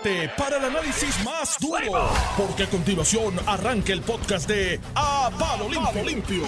prepárate para el análisis más duro, porque a continuación arranca el podcast de A Palo Limpio. Limpio.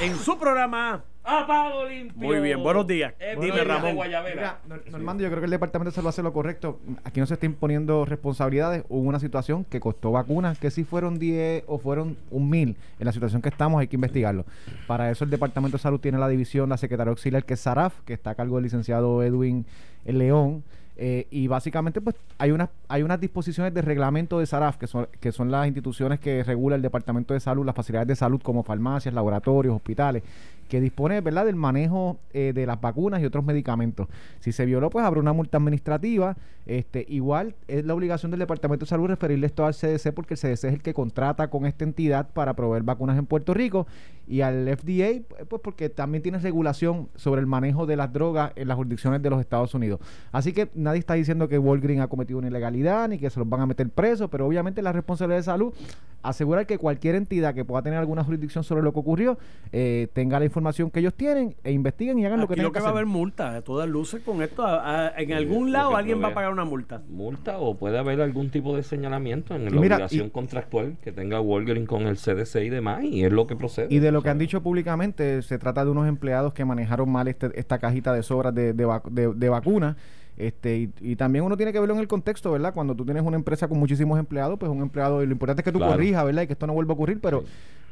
En su programa A Palo Limpio. Muy bien, buenos días. Eh, Dime, buenos días, Ramón. Mira, Nor- Normando, yo creo que el departamento de salud hace lo correcto. Aquí no se está imponiendo responsabilidades. Hubo una situación que costó vacunas, que si fueron 10 o fueron un mil. En la situación que estamos hay que investigarlo. Para eso el departamento de salud tiene la división, la secretaria auxiliar, que es SARAF, que está a cargo del licenciado Edwin León. Eh, y básicamente pues hay unas hay unas disposiciones de reglamento de SARAF que son que son las instituciones que regula el departamento de salud las facilidades de salud como farmacias laboratorios hospitales que dispone verdad del manejo eh, de las vacunas y otros medicamentos. Si se violó pues habrá una multa administrativa. Este igual es la obligación del departamento de salud referirle esto al CDC porque el CDC es el que contrata con esta entidad para proveer vacunas en Puerto Rico. Y al FDA pues porque también tiene regulación sobre el manejo de las drogas en las jurisdicciones de los Estados Unidos. Así que nadie está diciendo que Walgreens ha cometido una ilegalidad ni que se los van a meter presos, pero obviamente la responsabilidad de salud asegurar que cualquier entidad que pueda tener alguna jurisdicción sobre lo que ocurrió eh, tenga la información que ellos tienen e investiguen y hagan lo que tengan lo que que va a haber multa, a todas luces con esto. a- a- en algún lado alguien va a pagar una multa. multa o puede haber algún tipo de señalamiento en Y la mira, obligación y- contractual que tenga Walgreens con el CDC y demás y es lo que procede. Y de lo que han dicho públicamente, se trata de unos empleados que manejaron mal este- esta cajita de sobras de, de, vac- de- de vacunas. Este, y, y también uno tiene que verlo en el contexto, ¿verdad? Cuando tú tienes una empresa con muchísimos empleados, pues un empleado, y lo importante es que tú Claro. corrijas, ¿verdad? Y que esto no vuelva a ocurrir, pero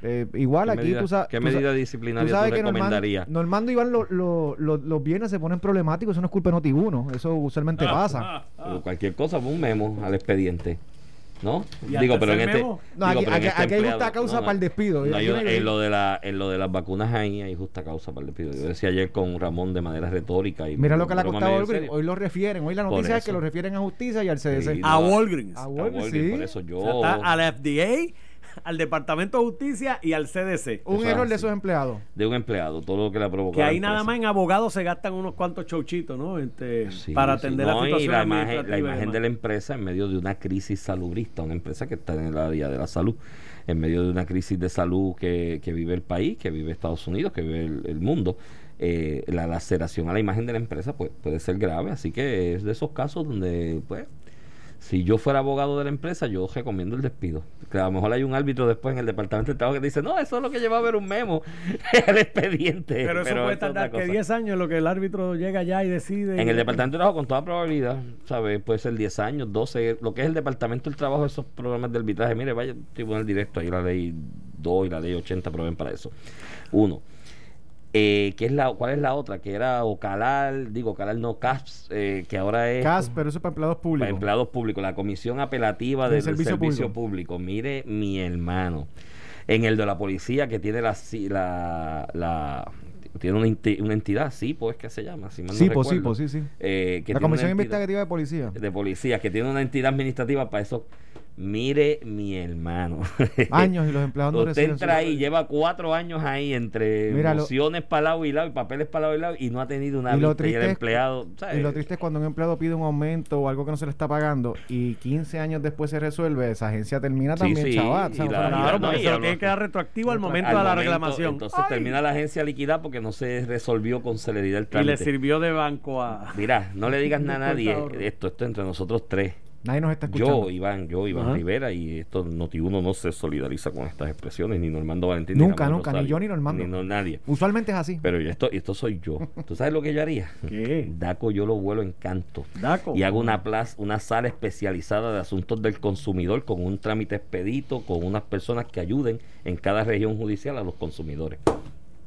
eh, igual ¿Qué aquí medida- tú sabes... ¿Qué tú medida tú disciplinaria sabes tú que? Normando Iván lo- lo- lo- los viernes se ponen problemáticos, eso no es culpa de Noti1, eso usualmente Ah, pasa. Cualquier cosa, un memo al expediente. ¿No? ¿Y al Digo, pero en este. No, digo, aquí- pero en aquí- este aquí hay empleado- justa causa para el despido. no, yo- no en, lo de la, en lo de las vacunas ahí hay justa causa para el despido. Yo decía ayer con Ramón de manera retórica. Y Mira lo que le ha costado a Walgreens. Hoy lo refieren. Hoy la noticia es que lo refieren a justicia y al CDC. Sí, A no, Walgreens. A a Walgreens, Walgreens, sí. Por eso yo. O sea, está a la FDA, al Departamento de Justicia y al CDC. Un error de esos empleados. de un empleado, todo lo que le ha provocado. Que ahí nada más en abogados se gastan unos cuantos chauchitos, ¿no? Este, Sí, para sí. atender No, la y situación la imagen, la de la empresa en medio de una crisis salubrista, una empresa que está en el área de la salud, en medio de una crisis de salud que, que vive el país, que vive Estados Unidos, que vive el, el mundo, eh, la laceración a la imagen de la empresa pues, puede ser grave, así que es de esos casos donde, pues, si yo fuera abogado de la empresa, yo recomiendo el despido. Que a lo mejor hay un árbitro después en el departamento de trabajo que dice, no, eso es lo que lleva a ver un memo, el expediente. Pero eso puede es otra tardar que cosa. 10 años en lo que el árbitro llega allá y decide. En el departamento de trabajo, con toda probabilidad, ¿sabes? Puede ser 10 años, 12. Lo que es el departamento del trabajo, esos programas de arbitraje. Mire, vaya, tribunal directo, ahí la ley 2 y la ley 80 proveen para eso. Uno. Eh, ¿qué es la, ¿Cuál es la otra? Que era Ocalar, digo, Ocalar no, CAPS, eh, que ahora es. CAS, pero eso es para empleados para públicos. empleados públicos, la Comisión Apelativa Del del, Servicio Servicio, Público. Mire, mi hermano. En el de la policía, que tiene la. ci- la, la tiene una, enti- una entidad, sí, pues que se llama, si mal no Sí, pues sí, recuerdo. sí, sí. Eh, que La Comisión Investigativa de Policía. de policías que tiene una entidad administrativa para eso. Mire, mi hermano. Años y los empleados no Usted entra ahí, lleva cuatro años ahí entre Mira, lo- mociones para lado y lado y papeles para lado y lado y no ha tenido una Y lo vista y el triste empleado. ¿sabes? Y lo triste es cuando un empleado pide un aumento o algo que no se le está pagando y 15 años después se resuelve, esa agencia termina Sí, también, sí, chaval. y la- Claro, no, porque se lo tiene que dar retroactivo al momento Al de la momento, reclamación. Entonces Ay. termina la agencia liquidada porque no se resolvió con celeridad el y le trámite. sirvió de banco a. Mira, no le digas nada a nadie. Esto, esto entre nosotros tres. Nadie nos está escuchando. Yo, Iván, yo, Iván Ajá. Rivera, y esto Noti1 no se solidariza con estas expresiones, ni Normando Valentín. ni Nunca, Ramón nunca, ni Rosario, yo ni Normando. Ni no, nadie. Usualmente es así. Pero yo esto, esto soy yo. ¿Tú sabes lo que yo haría? ¿Qué? Daco yo lo vuelo en canto. Daco. Y hago una plaza, una sala especializada de asuntos del consumidor con un trámite expedito, con unas personas que ayuden en cada región judicial a los consumidores.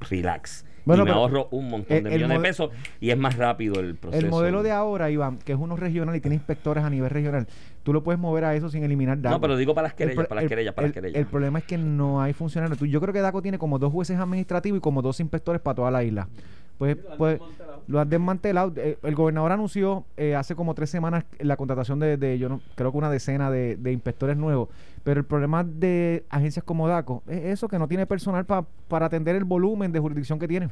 Relax. Bueno, y me ahorro un montón de millones de pesos y es más rápido el proceso. El modelo de ahora, Iván, que es uno regional y tiene inspectores a nivel regional, tú lo puedes mover a eso sin eliminar DACO. No, pero digo para las El querellas, para las el- querellas, para las el- querellas. El problema es que no hay funcionarios. Yo creo que DACO tiene como dos jueces administrativos y como dos inspectores para toda la isla. Pues, pues lo han desmantelado. Eh, El gobernador anunció eh, hace como tres semanas la contratación de, de, yo no creo que una decena de, de inspectores nuevos. Pero el problema de agencias como DACO es eso, que no tiene personal pa- para atender el volumen de jurisdicción que tiene.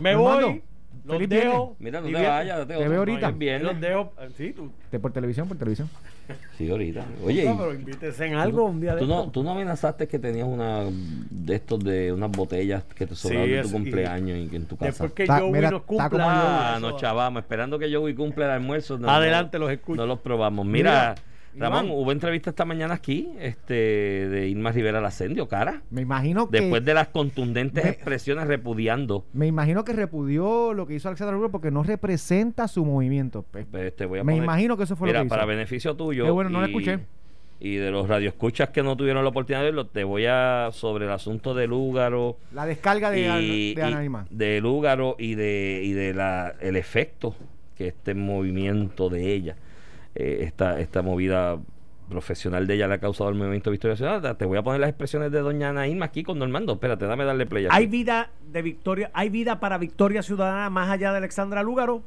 Me Armando, voy. Los Feliz dejo. Mira, no te bien- vayas. Te veo ahorita. Es viernes. Los dejo. eh, Sí, tú. ¿De por televisión? Por televisión. Sí, ahorita. Oye, No, pero invítese en algo un día de ¿tú no, tú no amenazaste que tenías una de estos de unas botellas que te sobraron de es- tu cumpleaños y, que en tu casa? Después que Joey nos cumpla. yo. Ah, nos chavamos, esperando que Joey cumpla el almuerzo. no- Adelante, no- los escucho. No los probamos. Mira, Mira, Ramón, hubo entrevista esta mañana aquí este, de Irma Rivera Lacendio, cara. Me imagino que. Después de las contundentes Me- expresiones repudiando. Me imagino que repudió lo que hizo Alexander Lugaro porque no representa su movimiento. Pues, Pues, te voy a me poner- imagino que eso fue Mira, lo que hizo. para beneficio tuyo. Qué bueno, no lo y- escuché. Y de los radioescuchas que no tuvieron la oportunidad de verlo, te voy a. sobre el asunto de Lúgaro. La descarga de, y, de y- de Lúgaro y de, y de la, el efecto que este movimiento de ella, eh, esta, esta movida profesional de ella le ha causado al movimiento Victoria Ciudadana. Te voy a poner las expresiones de doña Ana Irma aquí con Normando. Espérate, dame darle play. aquí. ¿Hay vida de Victoria, hay vida para Victoria Ciudadana más allá de Alexandra Lúgaro?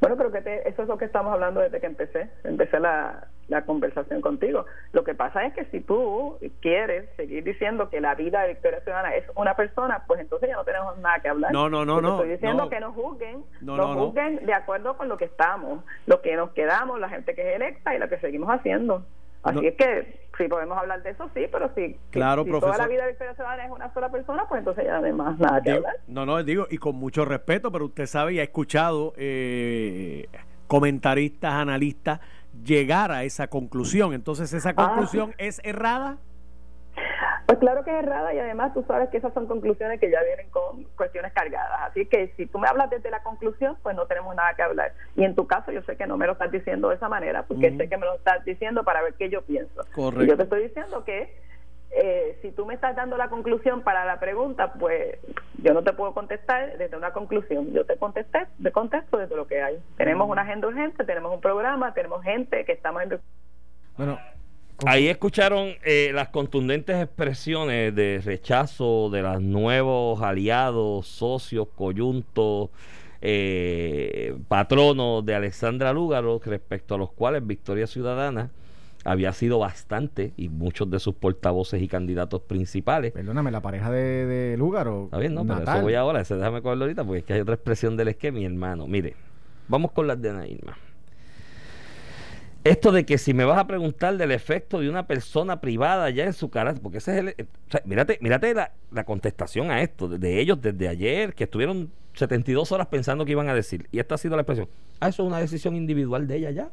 Bueno, creo que te- eso es lo que estamos hablando desde que empecé, empecé la, la conversación contigo. Lo que pasa es que si tú quieres seguir diciendo que la vida de Victoria Ciudadana es una persona, pues entonces ya no tenemos nada que hablar. No, no, no, no, Estoy diciendo no. que nos juzguen, No, nos no, no. juzguen de acuerdo con lo que estamos, lo que nos quedamos, la gente que es electa y lo que seguimos haciendo. Así es que si podemos hablar de eso, sí, pero si, Claro, si toda la vida de Victoria Ciudadana es una sola persona, pues entonces ya no hay más nada que Digo- hablar. no, no, digo, y con mucho respeto, pero usted sabe y ha escuchado eh, comentaristas, analistas llegar a esa conclusión. Entonces, ¿esa Ah, conclusión es errada? Pues claro que es errada y además tú sabes que esas son conclusiones que ya vienen con cuestiones cargadas. Así que si tú me hablas desde la conclusión, pues no tenemos nada que hablar. Y en tu caso yo sé que no me lo estás diciendo de esa manera, porque sé que me lo estás diciendo para ver qué yo pienso. Correcto. Y yo te estoy diciendo que eh, si tú me estás dando la conclusión para la pregunta, pues yo no te puedo contestar desde una conclusión. Yo te contesté, te contesto desde lo que hay. Tenemos una agenda urgente, tenemos un programa, tenemos gente que estamos en... Bueno, Ahí escucharon eh, las contundentes expresiones de rechazo de los nuevos aliados, socios, coyuntos, eh, patronos de Alexandra Lúgaro, respecto a los cuales Victoria Ciudadana había sido bastante, y muchos de sus portavoces y candidatos principales. perdóname, la pareja de, de Lugaro. Está bien, no, pero eso voy ahora, ese déjame cogerlo ahorita, porque es que hay otra expresión del esquema, mi hermano. Mire, vamos con las de Ana Irma. Esto de que si me vas a preguntar del efecto de una persona privada ya en su carácter, porque ese es el. o sea, mírate, mírate la, la contestación a esto, de, de ellos desde ayer, que estuvieron 72 horas pensando que iban a decir. Y esta ha sido la expresión. Ah, eso es una decisión individual de ella ya.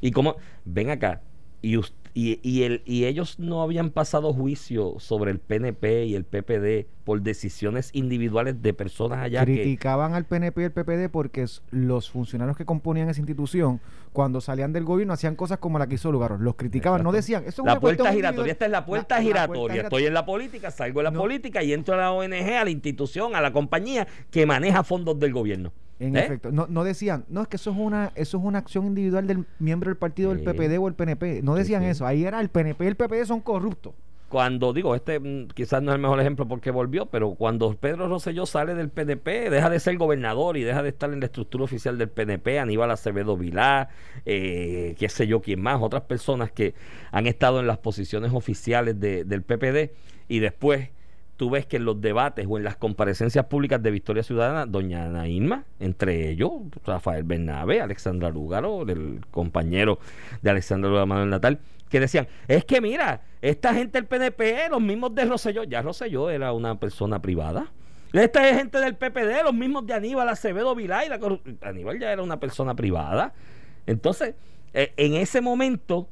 Y como, ven acá, y, y, y, el, y ellos no habían pasado juicio sobre el PNP y el PPD por decisiones individuales de personas allá que... criticaban al PNP y al PPD porque los funcionarios que componían esa institución, cuando salían del gobierno, hacían cosas como la que hizo Lugaro. Los criticaban, no decían. Eso es La puerta giratoria, individual". esta es la puerta La- la giratoria. Estoy en la política, salgo de la No. política y entro a la ONG, a la institución, a la compañía que maneja fondos del gobierno. En ¿Eh? efecto, no, no decían, no es que eso es una eso es una acción individual del miembro del partido del. PPD o el PNP. No decían sí. eso. Ahí era el PNP y el PPD son corruptos. Cuando digo, este mm, quizás no es el mejor ejemplo porque volvió, pero cuando Pedro Rosselló sale del PNP, deja de ser gobernador y deja de estar en la estructura oficial del PNP, Aníbal Acevedo Vilá, eh, qué sé yo quién más, otras personas que han estado en las posiciones oficiales de- del PPD y después tú ves que en los debates o en las comparecencias públicas de Victoria Ciudadana, doña Ana Irma, entre ellos, Rafael Bernabe, Alexandra Lúgaro, el compañero de Alexandra Lúgaro Manuel Natal, que decían, es que mira, esta gente del PNP, los mismos de Rosselló, ya Rosselló era una persona privada. Esta es gente del PPD, los mismos de Aníbal Acevedo Vilá y Aníbal ya era una persona privada. Entonces, eh, en ese momento,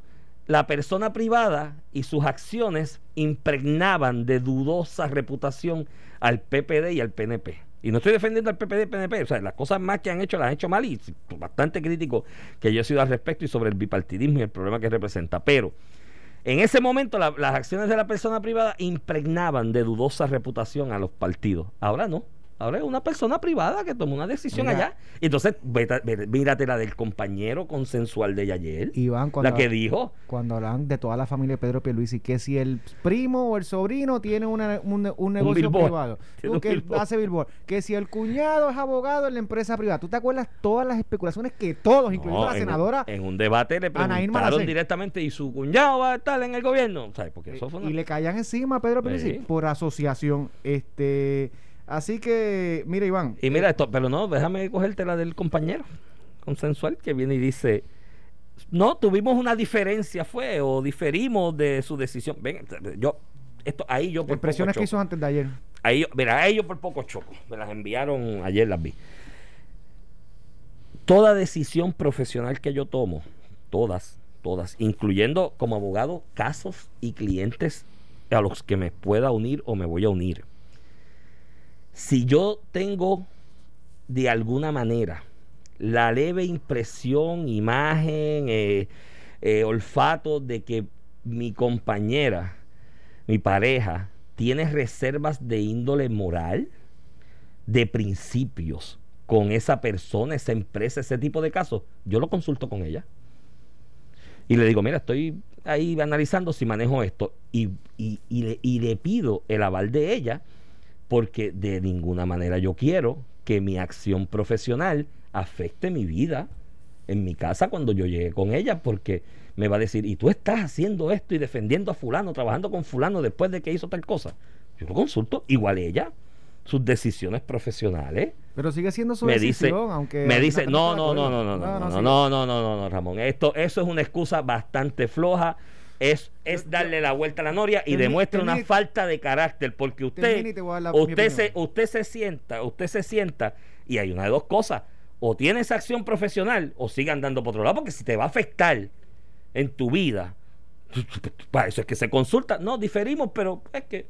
la persona privada y sus acciones impregnaban de dudosa reputación al PPD y al PNP. Y no estoy defendiendo al PPD y PNP, o sea, las cosas más que han hecho las han hecho mal y bastante crítico que yo he sido al respecto y sobre el bipartidismo y el problema que representa. Pero en ese momento la- las acciones de la persona privada impregnaban de dudosa reputación a los partidos. Ahora no. Ahora es una persona privada que tomó una decisión Mira. allá. Y entonces, vete- vete- mírate la del compañero consensual de ella ayer. Iván, cuando, la que dijo. cuando hablan de toda la familia de Pedro Pierluisi, que si el primo o el sobrino tiene una- un, un negocio privado, tú que billboard. hace billboard, que si el cuñado es abogado en la empresa privada, ¿tú te acuerdas todas las especulaciones que todos, incluyendo No, la senadora, En, un debate le preguntaron directamente y su cuñado va a estar en el gobierno. ¿Sabes? Porque eso fue una- y le caían encima a Pedro Pierluisi Sí. por asociación? Este, Así que, mira, Iván. Y mira esto, pero no, déjame cogerte la del compañero consensual que viene y dice, no, tuvimos una diferencia, fue, o diferimos de su decisión. Ven, yo, esto, ahí yo por Expresiones que hizo antes de ayer. Ahí, mira, ahí yo por poco choco. Me las enviaron, ayer las vi. Toda decisión profesional que yo tomo, todas, todas, incluyendo como abogado casos y clientes a los que me pueda unir o me voy a unir. Si yo tengo de alguna manera la leve impresión, imagen, eh, eh, olfato de que mi compañera, mi pareja, tiene reservas de índole moral, de principios con esa persona, esa empresa, ese tipo de casos, yo lo consulto con ella. Y le digo, mira, estoy ahí analizando si manejo esto y, y, le, y le pido el aval de ella porque de ninguna manera yo quiero que mi acción profesional afecte mi vida en mi casa cuando yo llegue con ella, porque me va a decir, y tú estás haciendo esto y defendiendo a fulano, trabajando con fulano después de que hizo tal cosa. Yo lo consulto, igual ella, sus decisiones profesionales. Pero sigue siendo su decisión, aunque me dice, no, no, no, no, no, no, no, no, no, no, no, Ramón, esto, eso es una excusa bastante floja. Es, es darle la vuelta a la noria y demuestra una falta de carácter porque usted usted se usted se sienta usted se sienta y hay una de dos cosas o tienes acción profesional o sigue andando por otro lado, porque si te va a afectar en tu vida, para eso es que se consulta. No, diferimos, pero es que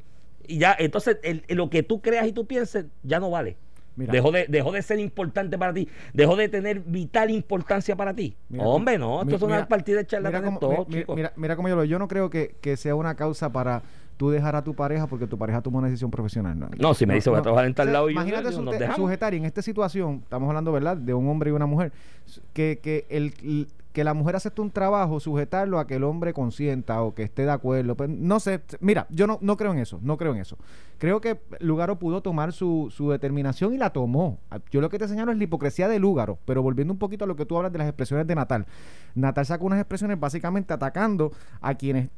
y ya, entonces lo que tú creas y tú pienses ya no vale. Dejó, de, dejó de ser importante para ti, dejó de tener vital importancia para ti. Hombre, no, esto es una partida de charla mira, todo, mira, mira, cómo yo lo yo no creo que, que sea una causa para tú dejar a tu pareja porque tu pareja tomó una decisión profesional. No, si me dice voy a trabajar en tal lado y Imagínate sujetar, y en esta situación, estamos hablando, ¿verdad?, de un hombre y una mujer, que, que, el, que la mujer acepte un trabajo, sujetarlo a que el hombre consienta o que esté de acuerdo. Pues, no sé, mira, yo no, no creo en eso, no creo en eso. Creo que Lugaro pudo tomar su, su determinación y la tomó. Yo lo que te señalo es la hipocresía de Lugaro, pero volviendo un poquito a lo que tú hablas de las expresiones de Natal. Natal sacó unas expresiones básicamente atacando a quienes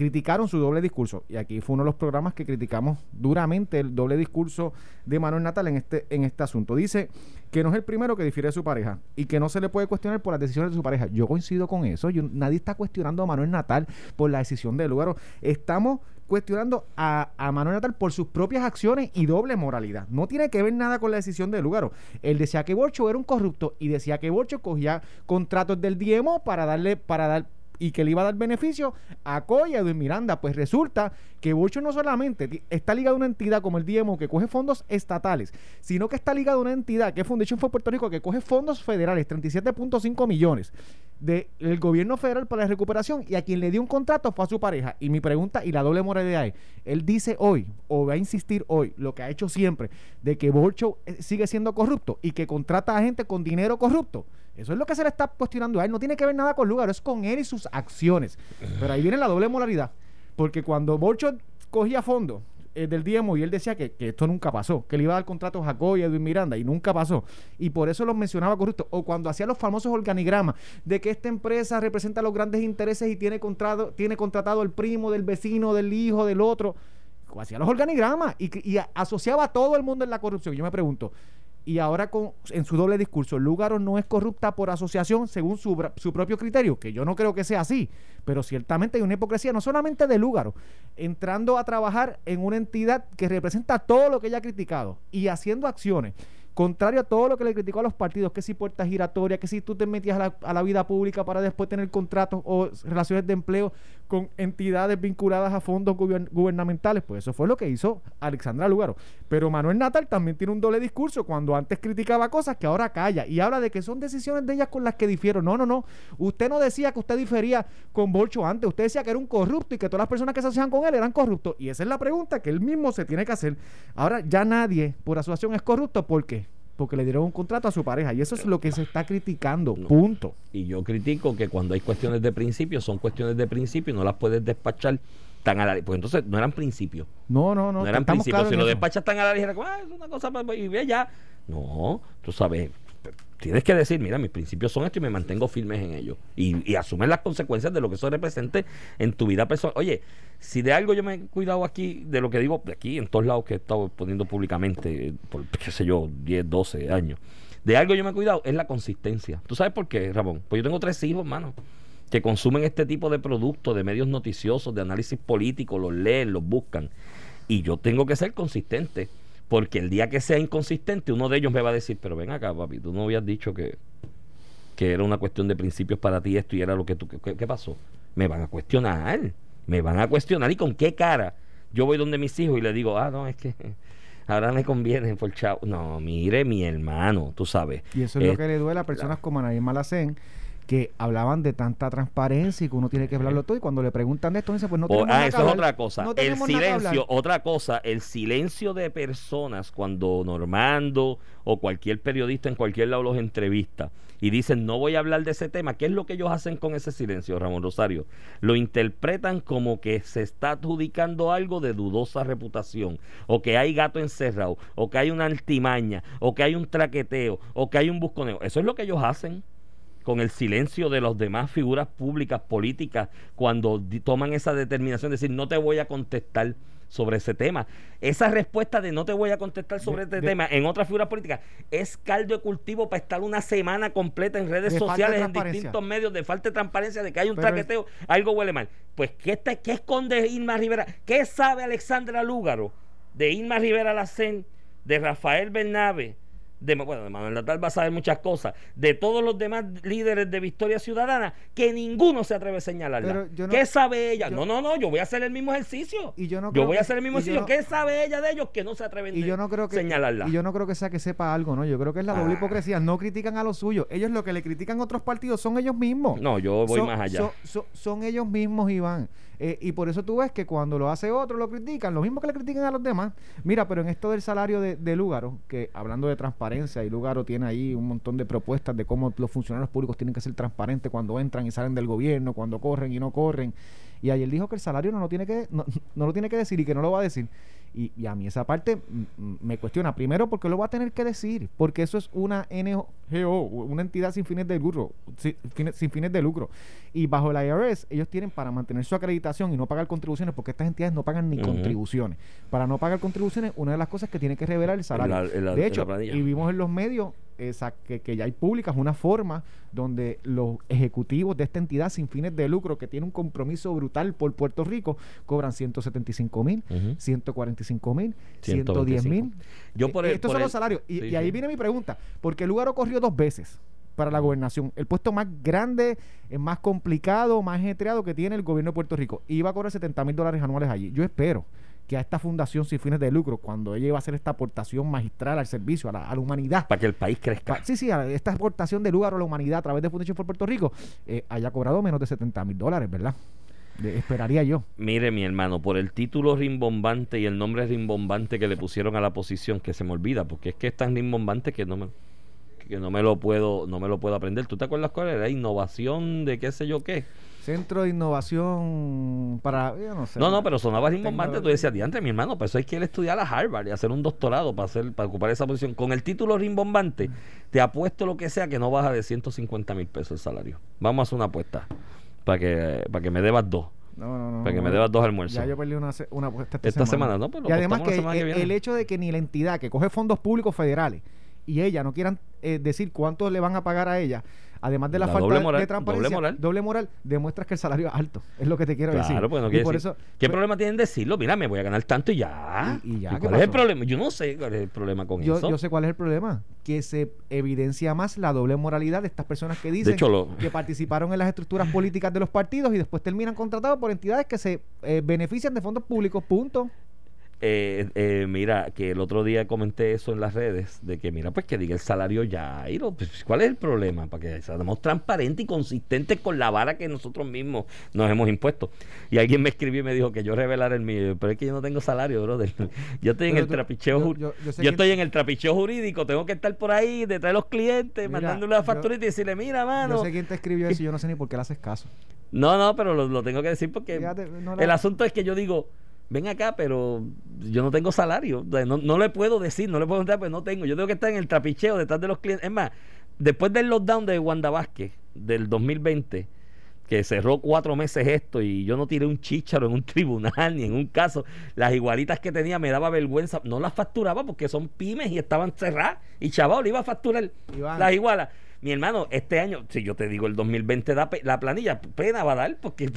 criticaron su doble discurso. Y aquí fue uno de los programas que criticamos duramente el doble discurso de Manuel Natal en este, en este asunto. Dice que no es el primero que difiere de su pareja y que no se le puede cuestionar por las decisiones de su pareja. Yo coincido con eso. Nadie está cuestionando a Manuel Natal por la decisión de lugar. Estamos cuestionando a, Manuel Natal por sus propias acciones y doble moralidad. No tiene que ver nada con la decisión de Lugaro. Él decía que Borcho era un corrupto y decía que Borcho cogía contratos del Diemo para darle, para dar y que le iba a dar beneficio a Coya y a Miranda. Pues resulta que Bocho no solamente está ligado a una entidad como el DMO que coge fondos estatales, sino que está ligado a una entidad que es Foundation for Puerto Rico que coge fondos federales, 37.5 millones del gobierno federal para la recuperación y a quien le dio un contrato fue a su pareja. Y mi pregunta y la doble moralidad es, él dice hoy, o va a insistir hoy, lo que ha hecho siempre, de que Bolcho eh, sigue siendo corrupto y que contrata a gente con dinero corrupto. Eso es lo que se le está cuestionando a él. No tiene que ver nada con lugar, es con él y sus acciones. Pero ahí viene la doble moralidad. Porque cuando Borcho cogía fondo eh, del Diemo y él decía que, esto nunca pasó, que le iba a dar contratos a Jacob y a Edwin Miranda y nunca pasó. Y por eso los mencionaba corrupto. O cuando hacía los famosos organigramas de que esta empresa representa los grandes intereses y tiene, contrato, tiene contratado el primo del vecino, del hijo, del otro. Hacía los organigramas y, y asociaba a todo el mundo en la corrupción. Yo me pregunto, y ahora con, en su doble discurso, Lugaro no es corrupta por asociación según su, su, propio criterio, que yo no creo que sea así, pero ciertamente hay una hipocresía, no solamente de Lugaro, entrando a trabajar en una entidad que representa todo lo que ella ha criticado y haciendo acciones Contrario a todo lo que le criticó a los partidos, que si puertas giratorias, que si tú te metías a la, vida pública para después tener contratos o relaciones de empleo con entidades vinculadas a fondos gubernamentales, pues eso fue lo que hizo Alexandra Lugaro. Pero Manuel Natal también tiene un doble discurso cuando antes criticaba cosas que ahora calla y habla de que son decisiones de ellas con las que difiero. No, no, no. Usted no decía que usted difería con Bolcho antes, usted decía que era un corrupto y que todas las personas que se asociaban con él eran corruptos. Y esa es la pregunta que él mismo se tiene que hacer. Ahora ya nadie por asociación es corrupto, ¿por qué? Porque le dieron un contrato a su pareja y eso es lo que se está criticando, punto. Y yo critico que cuando hay cuestiones de principio, son cuestiones de principio y no las puedes despachar tan a la porque entonces no eran principios. No, no, no. No eran principios. si lo despachas tan a la ligera, ah, es una cosa y ve ya. No, tú sabes, tienes que decir, mira, mis principios son estos y me mantengo firmes en ellos. Y, y las consecuencias de lo que eso represente en tu vida personal. Oye, si de algo yo me he cuidado aquí, de lo que digo de aquí, en todos lados que he estado poniendo públicamente, por qué sé yo, 10, 12 años, de algo yo me he cuidado, es la consistencia. ¿Tú sabes por qué, Ramón? Pues yo tengo tres hijos, hermano que consumen este tipo de productos, de medios noticiosos, de análisis político, los leen, los buscan. Y yo tengo que ser consistente, porque el día que sea inconsistente, uno de ellos me va a decir, pero ven acá, papi, tú no habías dicho que, que era una cuestión de principios para ti esto y era lo que tú... ¿Qué, qué pasó? Me van a cuestionar, me van a cuestionar. ¿Y con qué cara? Yo voy donde mis hijos y le digo, ah, no, es que ahora me conviene por chavo. No, mire, mi hermano, tú sabes. Y eso es lo que le duele a personas como Anaí Malacén, que hablaban de tanta transparencia y que uno tiene que hablarlo todo y cuando le preguntan de esto dice pues no tenemos ah, nada que eso es otra cosa. no el silencio, otra cosa, el silencio de personas cuando Normando o cualquier periodista en cualquier lado los entrevista y dicen no voy a hablar de ese tema, ¿qué es lo que ellos hacen con ese silencio, Ramón Rosario? Lo interpretan como que se está adjudicando algo de dudosa reputación, o que hay gato encerrado, o que hay una altimaña, o que hay un traqueteo, o que hay un busconeo. Eso es lo que ellos hacen con el silencio de las demás figuras públicas, políticas, cuando toman esa determinación de decir no te voy a contestar sobre ese tema. Esa respuesta de no te voy a contestar sobre De- este de- tema en otras figuras políticas es caldo de cultivo para estar una semana completa en redes sociales, en distintos medios, de falta de transparencia, de que hay un Pero traqueteo, algo huele mal. Pues, ¿qué, qué esconde Irma Rivera? ¿Qué sabe Alexandra Lúgaro de Irma Rivera Lacén, de Rafael Bernabe? De, bueno, de Manuel Natal va a saber muchas cosas, de todos los demás líderes de Victoria Ciudadana, que ninguno se atreve a señalarla. No- ¿Qué sabe ella? yo- no, no, no, yo voy a hacer el mismo ejercicio. Y yo no yo voy que- a hacer el mismo ejercicio. no- ¿Qué sabe ella de ellos que no se atreven y a yo no creo que señalarla? y yo no creo que sea que sepa algo no yo creo que es la doble Ah. hipocresía no critican a los suyos ellos lo que le critican a otros partidos son ellos mismos No, yo voy Son- más allá. son- son- son ellos mismos Iván Eh, y por eso tú ves que cuando lo hace otro lo critican lo mismo que le critican a los demás. Mira pero en esto del salario de, de Lúgaro que hablando de transparencia y Lúgaro tiene ahí un montón de propuestas de cómo los funcionarios públicos tienen que ser transparentes cuando entran y salen del gobierno cuando corren y no corren. Y ayer dijo que el salario no lo tiene que no, no lo tiene que decir y que no lo va a decir y, y a mí esa parte me cuestiona. Primero, porque lo va a tener que decir. Porque eso es una NGO, una entidad sin fines de lucro. Sin fines, sin fines de lucro. Y bajo la IRS, ellos tienen para mantener su acreditación y no pagar contribuciones, porque estas entidades no pagan ni contribuciones. Para no pagar contribuciones, una de las cosas que tiene que revelar el salario. de hecho, y vimos en los medios esa, que, que ya hay públicas una forma donde los ejecutivos de esta entidad sin fines de lucro, que tiene un compromiso brutal por Puerto Rico, cobran 175 mil, Ujú. 145 mil, 110 mil. 125. Yo por el- Estos por son el- los salarios. Y, Sí, y ahí sí. viene mi pregunta. Porque el lugar corrió dos veces para la gobernación. El puesto más grande, eh, más complicado, más ajetreado que tiene el gobierno de Puerto Rico. Iba a cobrar 70 mil dólares anuales allí. Yo espero que a esta fundación sin fines de lucro, cuando ella iba a hacer esta aportación magistral al servicio, a la, a la humanidad, Para que el país crezca. Pa- sí, sí, a esta aportación de lugar a la humanidad a través de Fundación por Puerto Rico, eh, haya cobrado menos de 70 mil dólares, ¿verdad? De- esperaría yo. Mire, mi hermano, por el título rimbombante y el nombre rimbombante que le pusieron a la posición, que se me olvida, porque es que es tan rimbombante que no me, que no me lo puedo, no me lo puedo aprender. ¿Tú te acuerdas cuál era? Innovación de qué sé yo qué. Centro de Innovación para, yo no sé. No, no, pero sonaba rimbombante. Tú decías, diantre, mi hermano, pues eso hay que ir a estudiar a Harvard y hacer un doctorado para hacer, para ocupar esa posición. Con el título rimbombante, te apuesto lo que sea que no baja de 150 mil pesos el salario. Vamos a hacer una apuesta para que, para que me debas dos. No, no, no. Para que me debas dos almuerzos. Ya yo perdí una, una apuesta esta, Esta semana, ¿no? Pues lo y además que, la semana que el, viene. el hecho de que ni la entidad que coge fondos públicos federales y ella no quieran eh, decir cuánto le van a pagar a ella, además de la, La falta doble de- moral, de transparencia, doble moral. doble moral, demuestras que el salario es alto. Es lo que te quiero decir. Claro, pues no y por decir- eso ¿Qué pues, problema tienen decirlo? Mira, me voy a ganar tanto y ya. Y- y ya, ¿qué ¿Cuál es el problema? Yo no sé cuál es el problema con yo, eso. yo sé cuál es el problema, que se evidencia más la doble moralidad de estas personas que dicen hecho, lo- que participaron en las estructuras políticas de los partidos y después terminan contratados por entidades que se eh, benefician de fondos públicos, punto. Eh, eh, mira, que el otro día comenté eso en las redes, de que mira, pues que diga el salario ya. Y lo- pues, ¿Cuál es el problema? Para que seamos transparentes y consistentes con la vara que nosotros mismos nos hemos impuesto. Y alguien me escribió y me dijo que yo revelara el mío. Pero es que yo no tengo salario, brother. Yo estoy en el tú- trapicheo yo- yo- yo yo, sé que- estoy en el trapicheo jurídico, tengo que estar por ahí detrás de los clientes, Mira, mandándole la facturita y decirle, mira, mano. Yo sé quién te escribió eso y yo no sé ni por qué le haces caso. No, no, pero lo, lo tengo que decir porque Fíjate, no la- el asunto es que yo digo, ven acá, pero yo no tengo salario. No, no le puedo decir, no le puedo contar, pues no tengo. Yo tengo que estar en el trapicheo detrás de los clientes. Es más, después del lockdown de Wanda Vázquez del 2020, que cerró cuatro meses esto y yo no tiré un chícharo en un tribunal ni en un caso. Las igualitas que tenía me daba vergüenza. No las facturaba porque son pymes y estaban cerradas. Y chaval, le iba a facturar las igualas. Mi hermano, este año, si yo te digo el 2020 da la planilla, pena va a dar porque...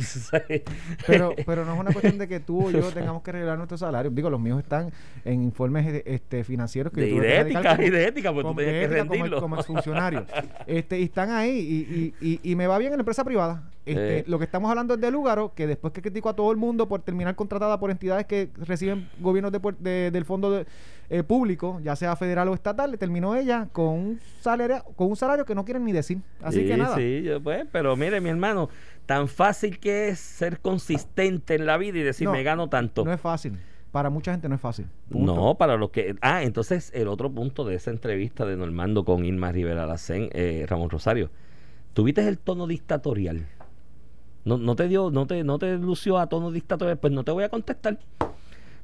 pero, pero no es una cuestión de que tú o yo tengamos que arreglar nuestros salarios. Digo, los míos están en informes este, financieros que de, y de ética, y de ética, pues tú tenías que rendirlo. Como, como funcionarios. este, y están ahí y, y, y, me va bien en la empresa privada. Este, eh. Lo que estamos hablando es de Lúgaro, que después que criticó a todo el mundo por terminar contratada por entidades que reciben gobiernos de, del fondo de, eh, público, ya sea federal o estatal, terminó ella con un salario, con un salario que no quieren ni decir. Así que nada. Sí, pues, pero mire, mi hermano, tan fácil que es ser consistente en la vida y decir, me gano tanto. No es fácil. Para mucha gente no es fácil. No, para los que... Ah, entonces el otro punto de esa entrevista de Normando con Irma Rivera Lacén, eh, Ramón Rosario, ¿tuviste el tono dictatorial? No, no te dio, no te, no te lució a tono dictatorial, pues no te voy a contestar.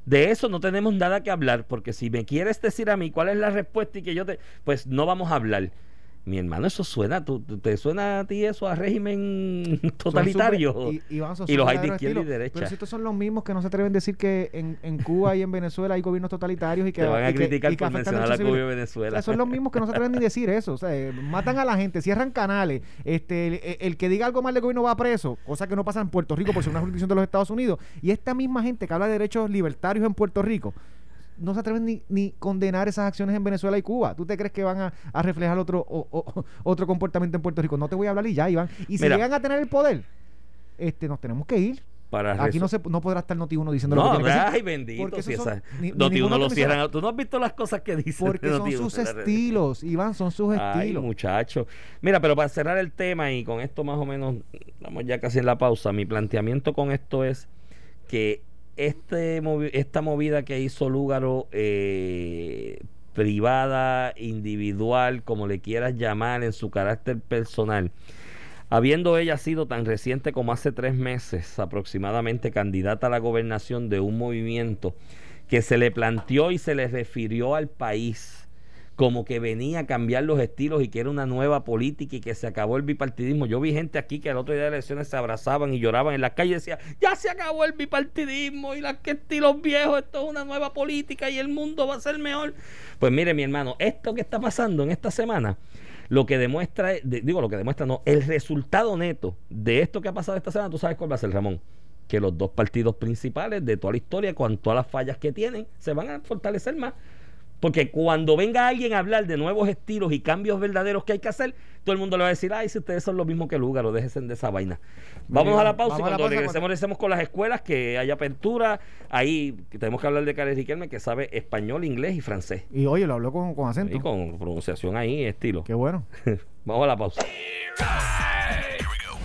De eso no tenemos nada que hablar, porque si me quieres decir a mí cuál es la respuesta y que yo te, pues no vamos a hablar. Mi hermano, eso suena, ¿tú, ¿te suena a ti eso a régimen totalitario? y, los hay de izquierda y derecha. Pero si estos son los mismos que no se atreven a decir que en, en Cuba y en Venezuela hay gobiernos totalitarios y que... Te van a criticar por mencionar a Cuba y Venezuela. son los mismos que no se atreven ni a decir eso. O sea, eh, matan a la gente, cierran canales. este el, que diga algo mal del gobierno va preso, cosa que no pasa en Puerto Rico por ser una jurisdicción de los Estados Unidos. Y esta misma gente que habla de derechos libertarios en Puerto Rico no se atreven ni, ni condenar esas acciones en Venezuela y Cuba. ¿Tú te crees que van a, reflejar otro, otro comportamiento en Puerto Rico? No te voy a hablar y ya, Iván. Y si llegan a tener el poder, este, nos tenemos que ir. Para Aquí no se no podrá estar Noti1 diciendo no, lo que tiene ay, bendito. Si esa, Noti1 lo cierran. Tú no has visto las cosas que dicen. Porque son sus estilos, Iván, son sus ay, estilos. muchacho. Mira, pero para cerrar el tema y con esto más o menos, estamos ya casi en la pausa. Mi planteamiento con esto es que este, esta movida que hizo Lúgaro, eh, privada, individual, como le quieras llamar, en su carácter personal, habiendo ella sido tan reciente como hace tres meses aproximadamente candidata a la gobernación de un movimiento que se le planteó y se le refirió al país como que venía a cambiar los estilos y que era una nueva política y que se acabó el bipartidismo. Yo vi gente aquí que al otro día de elecciones se abrazaban y lloraban en las calles y decían, ya se acabó el bipartidismo y las que estilos viejos, esto es una nueva política y el mundo va a ser mejor. Pues mire mi hermano, esto que está pasando en esta semana, lo que demuestra, digo lo que demuestra, no, el resultado neto de esto que ha pasado esta semana, tú sabes cuál va a ser, Ramón que los dos partidos principales de toda la historia, con todas las fallas que tienen, se van a fortalecer más. Porque cuando venga alguien a hablar de nuevos estilos y cambios verdaderos que hay que hacer, todo el mundo le va a decir, ay, si ustedes son lo mismo que Lugar, o déjense de esa vaina. Vamos a la pausa y cuando regresemos, regresemos con las escuelas, que hay apertura. Ahí tenemos que hablar de Karen Riquelme, que sabe español, inglés y francés. Y oye, lo habló con, con acento. Y con pronunciación ahí, estilo. Qué bueno. Vamos a la pausa.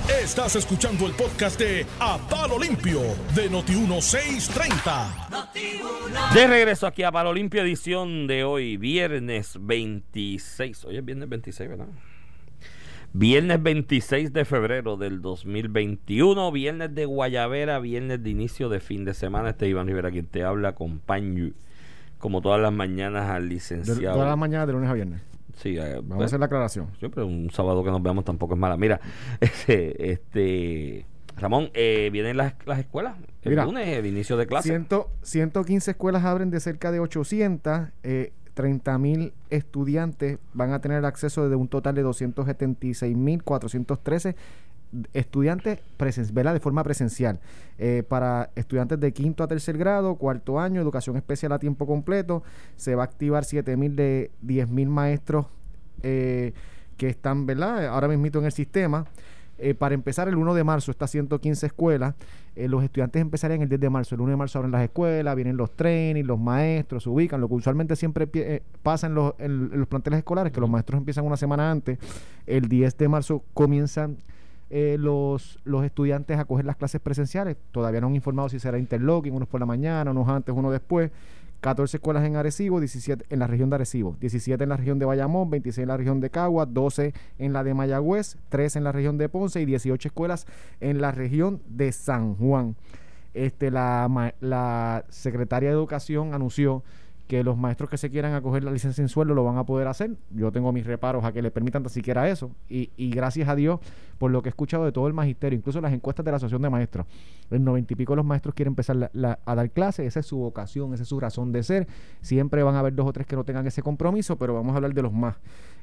Estás escuchando el podcast de A Palo Limpio de Noti1630. De regreso aquí a Palo Limpio, edición de hoy, viernes 26. Hoy es viernes 26, ¿verdad? Viernes 26 de febrero del 2021, viernes de Guayavera, viernes de inicio de fin de semana. Este Iván Rivera quien te habla, acompaño como todas las mañanas al licenciado. todas las mañanas de lunes a viernes. Sí, eh, vamos a pues, hacer la aclaración. Siempre un sábado que nos veamos tampoco es mala. Mira, este, este Ramón, eh, vienen las, las escuelas el lunes, el inicio de clase. 115 escuelas abren de cerca de 800. Eh, 30 mil estudiantes van a tener acceso de un total de 276 mil 413 estudiantes de forma presencial. Eh, para estudiantes de quinto a tercer grado, cuarto año, educación especial a tiempo completo, se va a activar 7 mil de 10 mil maestros eh, que están ¿verdad? ahora mismo en el sistema. Eh, para empezar, el 1 de marzo, estas 115 escuelas, los estudiantes empezarían el 10 de marzo. El 1 de marzo abren las escuelas, vienen los trainings, los maestros, se ubican. Lo que usualmente siempre pasa en los, en los planteles escolares, que los maestros empiezan una semana antes. El 10 de marzo comienzan eh, los, los estudiantes a coger las clases presenciales. Todavía no han informado si será interlocking, unos por la mañana, unos antes, uno después. 14 escuelas en Arecibo, 17 en la región de Arecibo, 17 en la región de Bayamón, 26 en la región de Cagua, 12 en la de Mayagüez, 3 en la región de Ponce y 18 escuelas en la región de San Juan. este, la, la secretaria de Educación anunció que los maestros que se quieran acoger la licencia sin sueldo lo van a poder hacer. Yo tengo mis reparos a que le permitan tan siquiera eso. Y, y gracias a Dios por lo que he escuchado de todo el magisterio, incluso las encuestas de la Asociación de Maestros. El noventa y pico de los maestros quieren empezar la- a dar clases, esa es su vocación, esa es su razón de ser. Siempre van a haber dos o tres que no tengan ese compromiso, pero vamos a hablar de los más.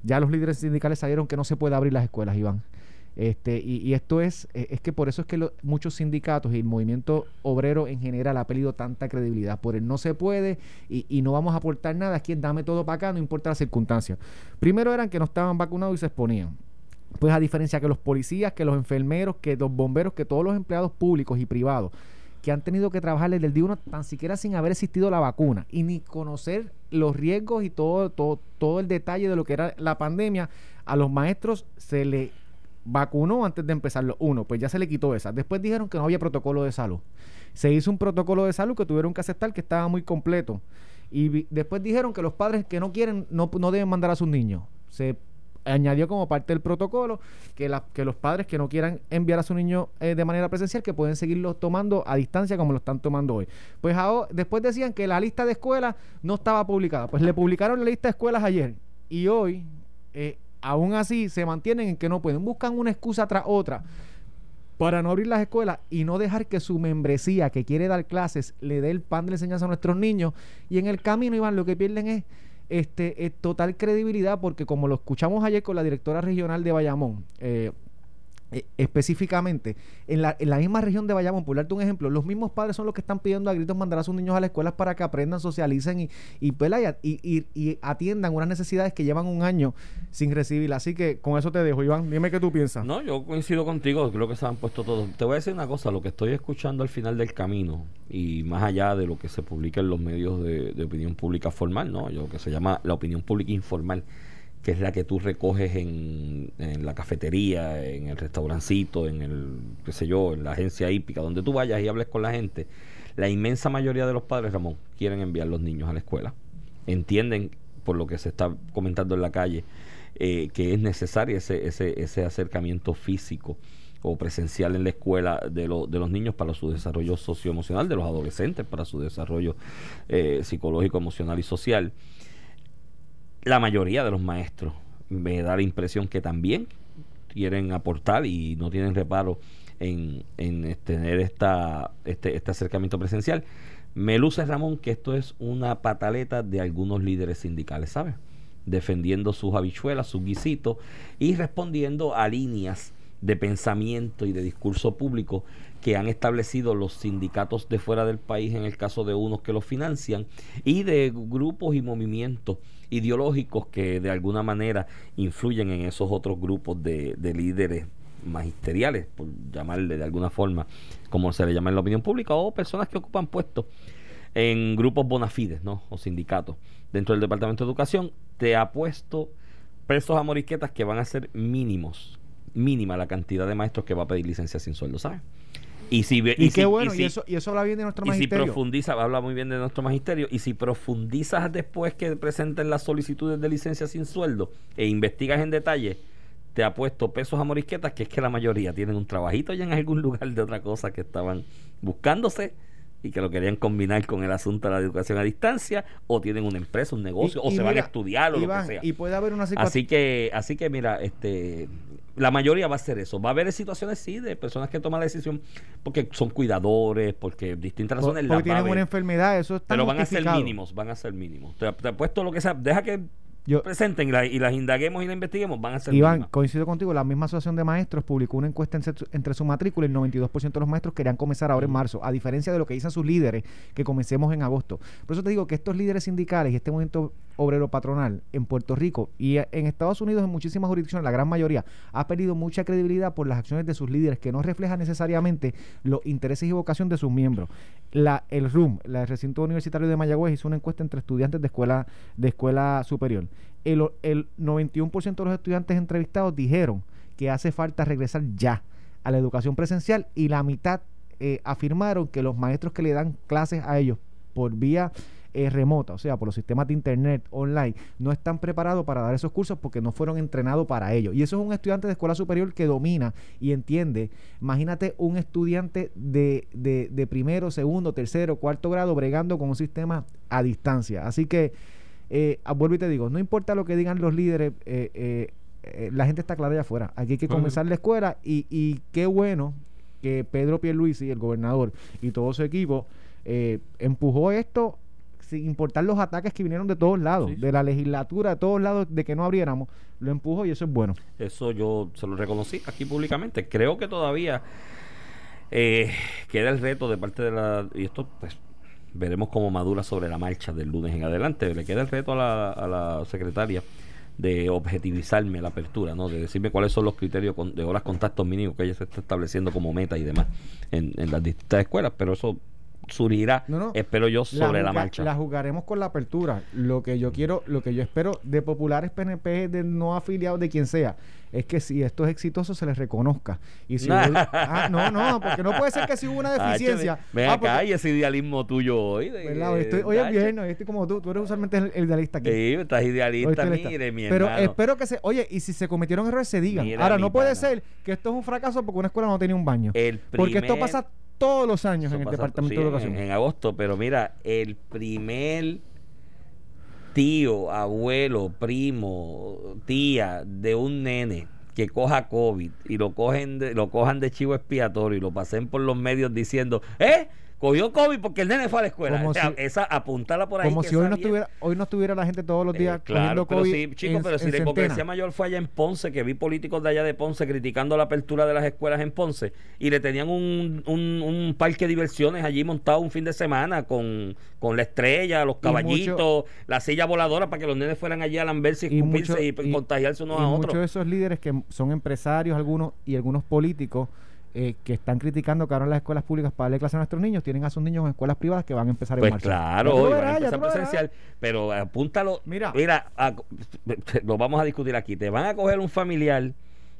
Ya los líderes sindicales salieron que no se puede abrir las escuelas, Iván. Este, y, y esto es, eh, es que por eso es que muchos sindicatos y el movimiento obrero en general ha perdido tanta credibilidad. Por el no se puede y, y no vamos a aportar nada. Es dame todo para acá, no importa las circunstancias. Primero eran que no estaban vacunados y se exponían. Pues a diferencia que los policías, que los enfermeros, que los bomberos, que todos los empleados públicos y privados que han tenido que trabajar desde el día uno tan siquiera sin haber existido la vacuna y ni conocer los riesgos y todo, todo, todo el detalle de lo que era la pandemia, a los maestros se le vacunó antes de empezarlo. Uno, pues ya se le quitó esa. Después dijeron que no había protocolo de salud. Se hizo un protocolo de salud que tuvieron que aceptar que estaba muy completo. Y después dijeron que los padres que no quieren no, no deben mandar a sus niños. Se añadió como parte del protocolo que, que los padres que no quieran enviar a su niño eh, de manera presencial que pueden seguirlo tomando a distancia como lo están tomando hoy. Pues después decían que la lista de escuelas no estaba publicada. Pues le publicaron la lista de escuelas ayer y hoy eh, aún así se mantienen en que no pueden. Buscan una excusa tras otra para no abrir las escuelas y no dejar que su membresía que quiere dar clases le dé el pan de la enseñanza a nuestros niños. Y en el camino, Iván, lo que pierden es este, eh, total credibilidad porque como lo escuchamos ayer con la directora regional de Bayamón, eh, eh, específicamente, en la, en la misma región de Bayamón, por darte un ejemplo, los mismos padres son los que están pidiendo a gritos mandar a sus niños a las escuelas para que aprendan, socialicen y, y, y, y- atiendan unas necesidades que llevan un año sin recibir. Así que con eso te dejo, Iván. Dime qué tú piensas. No, yo coincido contigo, creo que se han puesto todos. Te voy a decir una cosa, lo que estoy escuchando al final del camino y más allá de lo que se publica en los medios de, de opinión pública formal, ¿no? Yo que se llama la opinión pública informal, que es la que tú recoges en, en la cafetería, en el restaurancito, en el, qué sé yo, en la agencia hípica, donde tú vayas y hables con la gente. La inmensa mayoría de los padres, Ramón, quieren enviar los niños a la escuela. Entienden, por lo que se está comentando en la calle, eh, que es necesario ese, ese, ese acercamiento físico o presencial en la escuela de, lo- de los niños para su desarrollo socioemocional, de los adolescentes para su desarrollo eh, psicológico, emocional y social. La mayoría de los maestros me da la impresión que también quieren aportar y no tienen reparo en, en eh, tener esta, este, este acercamiento presencial. Me luce, Ramón, que esto es una pataleta de algunos líderes sindicales, ¿sabes? Defendiendo sus habichuelas, sus guisitos y respondiendo a líneas de pensamiento y de discurso público que han establecido los sindicatos de fuera del país en el caso de unos que los financian y de grupos y movimientos ideológicos que de alguna manera influyen en esos otros grupos de, de líderes magisteriales, por llamarle de alguna forma, como se le llama en la opinión pública, o personas que ocupan puestos en grupos bona fides, ¿no? O sindicatos dentro del Departamento de Educación. Te apuesto pesos a morisquetas que van a ser mínimos, mínima la cantidad de maestros que va a pedir licencia sin sueldo, ¿sabes? Y si Y, si- qué bueno, y, si- eso, y eso habla bien de nuestro y si profundiza, habla muy bien de nuestro magisterio, y si profundizas después que presenten las solicitudes de licencia sin sueldo e investigas en detalle, te apuesto pesos a morisquetas, que es que la mayoría tienen un trabajito ya en algún lugar de otra cosa que estaban buscándose y que lo querían combinar con el asunto de la educación a distancia, o tienen una empresa, un negocio, Y- o y se van a estudiar o Iván, lo que sea. Y puede haber una situación. Así que, así que mira, este la mayoría va a ser eso. Va a haber situaciones sí de personas que toman la decisión porque son cuidadores, porque distintas razones porque tienen una enfermedad, eso está pero van a ser mínimos, van a ser mínimos. Te, te apuesto lo que sea, deja que Yo- presenten y, la- y las indaguemos y las investiguemos, van a ser Iván, coincido contigo, la misma asociación de maestros publicó una encuesta entre su, entre su matrícula y el 92% de los maestros querían comenzar ahora en marzo, a diferencia de lo que dicen sus líderes, que comencemos en agosto. Por eso te digo que estos líderes sindicales y este movimiento obrero patronal en Puerto Rico y eh, en Estados Unidos en muchísimas jurisdicciones, la gran mayoría, ha perdido mucha credibilidad por las acciones de sus líderes que no reflejan necesariamente los intereses y vocación de sus miembros. La, el RUM, el recinto universitario de Mayagüez, hizo una encuesta entre estudiantes de escuela, de escuela superior. El, el 91% de los estudiantes entrevistados dijeron que hace falta regresar ya a la educación presencial y la mitad eh, afirmaron que los maestros que le dan clases a ellos por vía eh, remota, o sea, por los sistemas de internet online, no están preparados para dar esos cursos porque no fueron entrenados para ello. Y eso es un estudiante de escuela superior que domina y entiende. Imagínate un estudiante de, de, primero, segundo, tercero, cuarto grado bregando con un sistema a distancia. Así que, eh, vuelvo y te digo, no importa lo que digan los líderes, eh, eh, eh, la gente está clara allá afuera. Aquí hay que comenzar la escuela y, y qué bueno que Pedro Pierluisi, el gobernador, y todo su equipo eh, empujó esto sin importar los ataques que vinieron de todos lados, de la legislatura, de todos lados, de que no abriéramos, lo empujó y eso es bueno. Eso yo se lo reconocí aquí públicamente. Creo que todavía eh, queda el reto de parte de la... Y esto pues veremos cómo madura sobre la marcha del lunes en adelante. Le queda el reto a la, a la secretaria de objetivizarme la apertura, ¿no? de decirme cuáles son los criterios de horas contactos mínimos que ella se está estableciendo como meta y demás en, en las distintas escuelas, pero eso surgirá, espero yo, sobre la, marcha. La jugaremos con la apertura. Lo que yo quiero, lo que yo espero de populares PNP, de no afiliados, de quien sea, es que si esto es exitoso se les reconozca. Y si ah, no, no, porque no puede ser que si hubo una deficiencia. Ven ah, acá, y ese idealismo tuyo hoy. hoy es viernes, estoy como tú, tú eres usualmente el, idealista aquí. Sí, estás idealista, mire, mi Pero espero que se, oye, y si se cometieron errores se digan. Ahora, no puede ser que esto es un fracaso porque una escuela no tenía un baño. porque esto pasa todos los años en el Departamento de Educación. En, agosto, pero mira, el primer tío, abuelo, primo, tía de un nene que coja COVID y lo cogen lo cojan de chivo expiatorio y lo pasen por los medios diciendo, ¿eh? Cogió COVID porque el nene fue a la escuela. o sea, esa apuntala por ahí. Como si hoy no, estuviera, hoy no estuviera la gente todos los días eh, claro, pero Sí, chicos, pero si la hipocresía mayor fue allá en Ponce, que vi políticos de allá de Ponce criticando la apertura de las escuelas en Ponce y le tenían un, un, parque de diversiones allí montado un fin de semana con, con la estrella, los caballitos, la silla voladora para que los nenes fueran allí a lamberse y, y, y, contagiarse unos a otros. Muchos de esos líderes que son empresarios, algunos y algunos políticos eh, que están criticando que ahora las escuelas públicas para darle clase a nuestros niños tienen a sus niños en escuelas privadas que van a empezar en pues Claro, hoy van a empezar presencial, pero apúntalo. Mira, mira lo vamos a discutir aquí. Te van a coger un familiar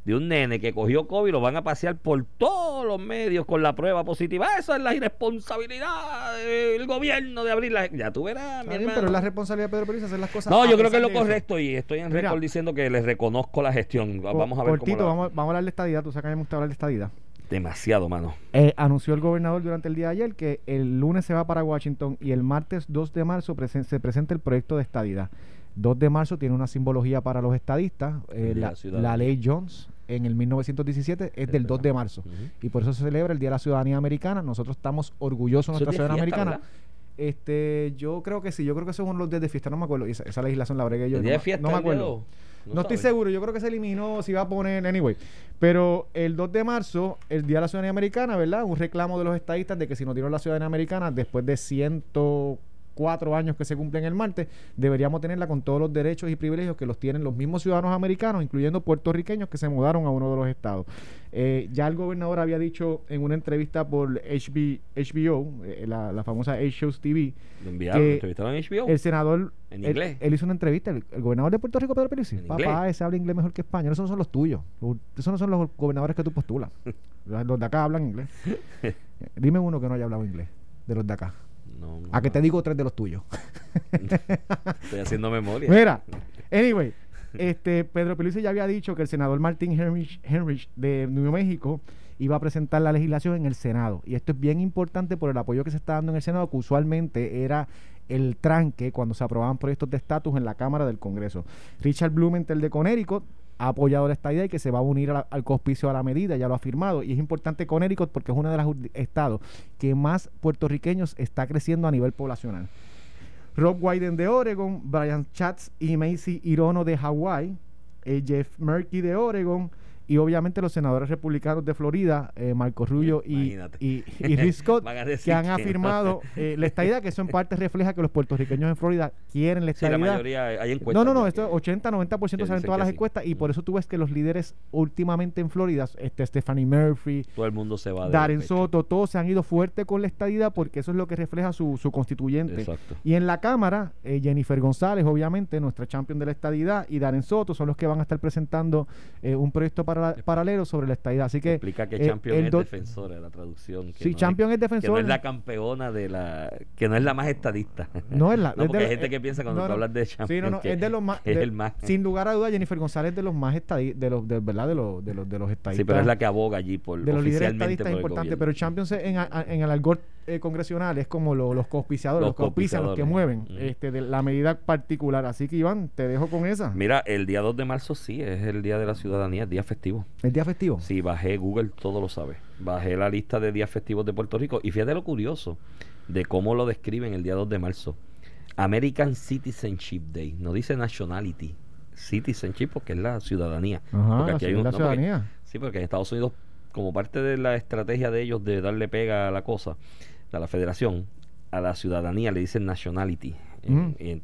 de un nene que cogió COVID y lo van a pasear por todos los medios con la prueba positiva. Esa es la irresponsabilidad del gobierno de abrir la... Ya tú verás, mi Pero es la responsabilidad de Pedro Pérez hacer las cosas. No, yo creo que es lo correcto y estoy en récord diciendo que les reconozco la gestión. Vamos a ver cortito, vamos, vamos a hablar de estadidad. Tú sabes que me gusta hablar de estadidad. Demasiado, mano. Eh, anunció el gobernador durante el día de ayer que el lunes se va para Washington y el martes 2 de marzo se presenta el proyecto de estadidad. 2 de marzo tiene una simbología para los estadistas. Eh, la, ley Jones en el 1917 es del 2 de marzo. Y por eso se celebra el Día de la Ciudadanía Americana. Nosotros estamos orgullosos de nuestra ciudadanía americana. Este, yo creo que sí, yo creo que son los días de fiesta, no me acuerdo. Esa, esa legislación la bregué yo. no, fiesta no me acuerdo. No, estoy seguro, yo creo que se eliminó, si va a poner, anyway. Pero el 2 de marzo, el Día de la Ciudadanía Americana, ¿verdad? Un reclamo de los estadistas de que si no tienen la ciudadanía americana, después de 104 años que se cumplen el martes, deberíamos tenerla con todos los derechos y privilegios que los tienen los mismos ciudadanos americanos, incluyendo puertorriqueños que se mudaron a uno de los estados. Eh, ya el gobernador había dicho en una entrevista por HBO, eh, la, famosa H-Shows TV, entrevistaron en HBO? El senador. ¿En inglés? Él, hizo una entrevista, el, gobernador de Puerto Rico, Pedro Pérez. Papá, ese habla inglés mejor que español. Esos no son los tuyos. Esos no son los gobernadores que tú postulas. los de acá hablan inglés. Dime uno que no haya hablado inglés, de los de acá. A que te digo tres de los tuyos. Estoy haciendo memoria. Mira, anyway, este, Pedro Pelusi ya había dicho que el senador Martín Henrich, de Nuevo México iba a presentar la legislación en el Senado. Y esto es bien importante por el apoyo que se está dando en el Senado, que usualmente era el tranque cuando se aprobaban proyectos de estatus en la Cámara del Congreso. Richard Blumenthal de Connecticut ha apoyado esta idea y que se va a unir al cospicio a la medida, ya lo ha firmado. Y es importante Connecticut porque es uno de los estados que más puertorriqueños está creciendo a nivel poblacional. Rob Wyden de Oregon, Brian Schatz y Macy Irono de Hawái, eh, Jeff Murky de Oregon, y obviamente los senadores republicanos de Florida, eh, Marco Rubio y, y, y, Scott, que han afirmado eh, la estadidad, que eso en parte refleja que los puertorriqueños en Florida quieren la estadidad. la mayoría hay encuestas. No, no, no, esto 80-90% salen todas las encuestas y por eso tú ves que los líderes últimamente en Florida, este Stephanie Murphy, todo el mundo se va Darren Soto, todos se han ido fuerte con la estadidad porque eso es lo que refleja su, su constituyente. Exacto. Y en la Cámara, eh, Jennifer González, obviamente, nuestra champion de la estadidad, y Darren Soto son los que van a estar presentando un proyecto para para- paralelo sobre la estadidad. Así que Explica que eh, Champion es defensora, la traducción. que Sí, no Champion es Que no es la campeona de la. que no es la más estadista. No es la. No, es de porque hay lo- gente que piensa cuando no, tú hablas de Sí, Champion. no, no, que es de los más. es el más. Sin lugar a duda, Jennifer González es de los más estadistas, de los, de, ¿verdad? De los, de los, de los estadistas. Sí, pero es la que aboga allí por de los líderes estadistas importantes, gobierno. pero Champions en, en el algor eh, congresional es como lo- los cospiciadores, Los los, los que mueven este, de la medida particular. Así que Iván, te dejo con esa. Mira, el día 2 de marzo sí, es el día de la ciudadanía, es día festivo. El día festivo. Sí, bajé Google, todo lo sabe. Bajé la lista de días festivos de Puerto Rico y fíjate lo curioso de cómo lo describen el día 2 de marzo. American Citizenship Day, no dice nationality, citizenship porque es la ciudadanía. Ajá, Porque la, aquí hay un- la no, porque- ciudadanía. Sí, porque en Estados Unidos, como parte de la estrategia de ellos de darle pega a la cosa, a la federación, a la ciudadanía le dicen nationality. Mm. ahí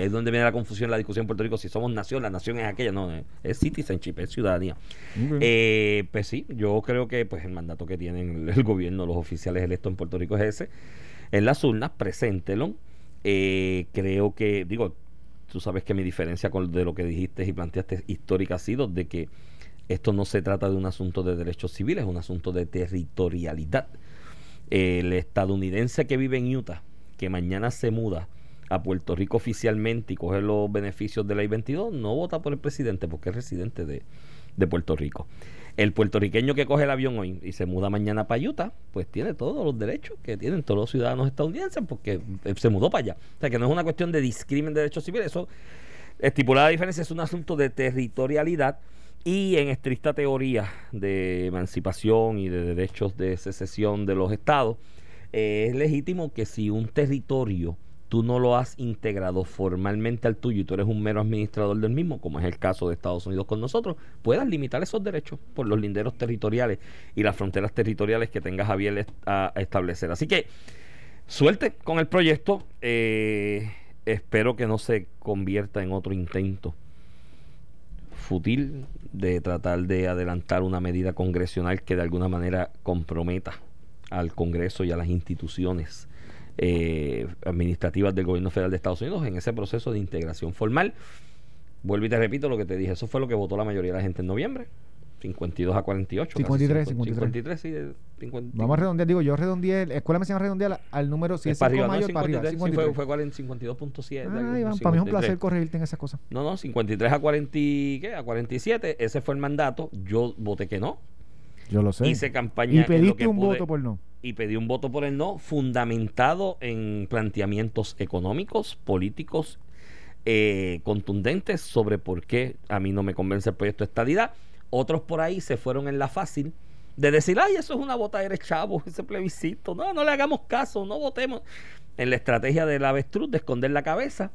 es donde viene la confusión, la discusión en Puerto Rico, si somos nación, la nación es aquella, no, es- es citizenship, es ciudadanía. Ok. Eh, pues sí, yo creo que pues el mandato que tienen el, el gobierno, los oficiales electos en Puerto Rico es ese. En las urnas, preséntelo. Eh, creo que, digo, tú sabes que mi diferencia con de lo que dijiste y planteaste histórica ha sido de que esto no se trata de un asunto de derechos civiles, es un asunto de territorialidad. El estadounidense que vive en Utah, que mañana se muda a Puerto Rico oficialmente y coge los beneficios de la I-22, no vota por el presidente porque es residente de, de Puerto Rico. El puertorriqueño que coge el avión hoy y se muda mañana para Utah, pues tiene todos los derechos que tienen todos los ciudadanos estadounidenses porque eh, se mudó para allá. O sea que no es una cuestión de discrimen de derechos civiles, eso estipulada la diferencia es un asunto de territorialidad y en estricta teoría de emancipación y de derechos de secesión de los estados, eh, es legítimo que si un territorio tú no lo has integrado formalmente al tuyo y tú eres un mero administrador del mismo, como es el caso de Estados Unidos con nosotros, puedas limitar esos derechos por los linderos territoriales y las fronteras territoriales que tengas a bien a establecer. Así que suerte con el proyecto. eh, espero que no se convierta en otro intento fútil de tratar de adelantar una medida congresional que de alguna manera comprometa al Congreso y a las instituciones eh, administrativas del gobierno federal de Estados Unidos en ese proceso de integración formal. Vuelvo y te repito lo que te dije, eso fue lo que votó la mayoría de la gente en noviembre. 52 a 48. casi 53, 53. 53, sí. de 50. Vamos a redondear, digo, yo redondeé, la escuela me a redondear al número, si Es es para 5 arriba, no, mayor, para arriba. 53, sí, 53. fue, fue 40, 52.7. algo, Ah, Iván, para mí es un 53. placer corregirte en esas cosas. No, no, 53 a 40, y- ¿qué? a 47, ese fue el mandato. Yo voté que no. Yo lo sé. Hice campaña y pediste un pude voto por no. y pedí un voto por el no, fundamentado en planteamientos económicos, políticos, eh, contundentes sobre por qué a mí no me convence el proyecto de estadidad. Otros por ahí se fueron en la fácil de decir, ay, eso es una votadera de chavos, ese plebiscito. No, no le hagamos caso, no votemos. En la estrategia del avestruz de esconder la cabeza.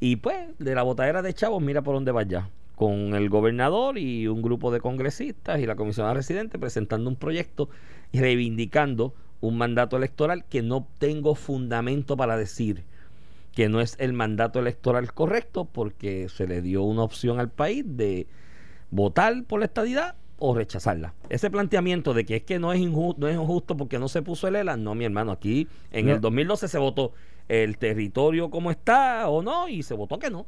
Y pues, de la botadera de chavos, mira por dónde vaya. Con el gobernador y un grupo de congresistas y la comisionada residente presentando un proyecto y reivindicando un mandato electoral que no tengo fundamento para decir que no es el mandato electoral correcto porque se le dio una opción al país de votar por la estadidad o rechazarla. Ese planteamiento de que es que no es injusto, no es injusto porque no se puso el ELA, no, mi hermano, aquí en No. el 2012 se votó el territorio como está o no y se votó que no.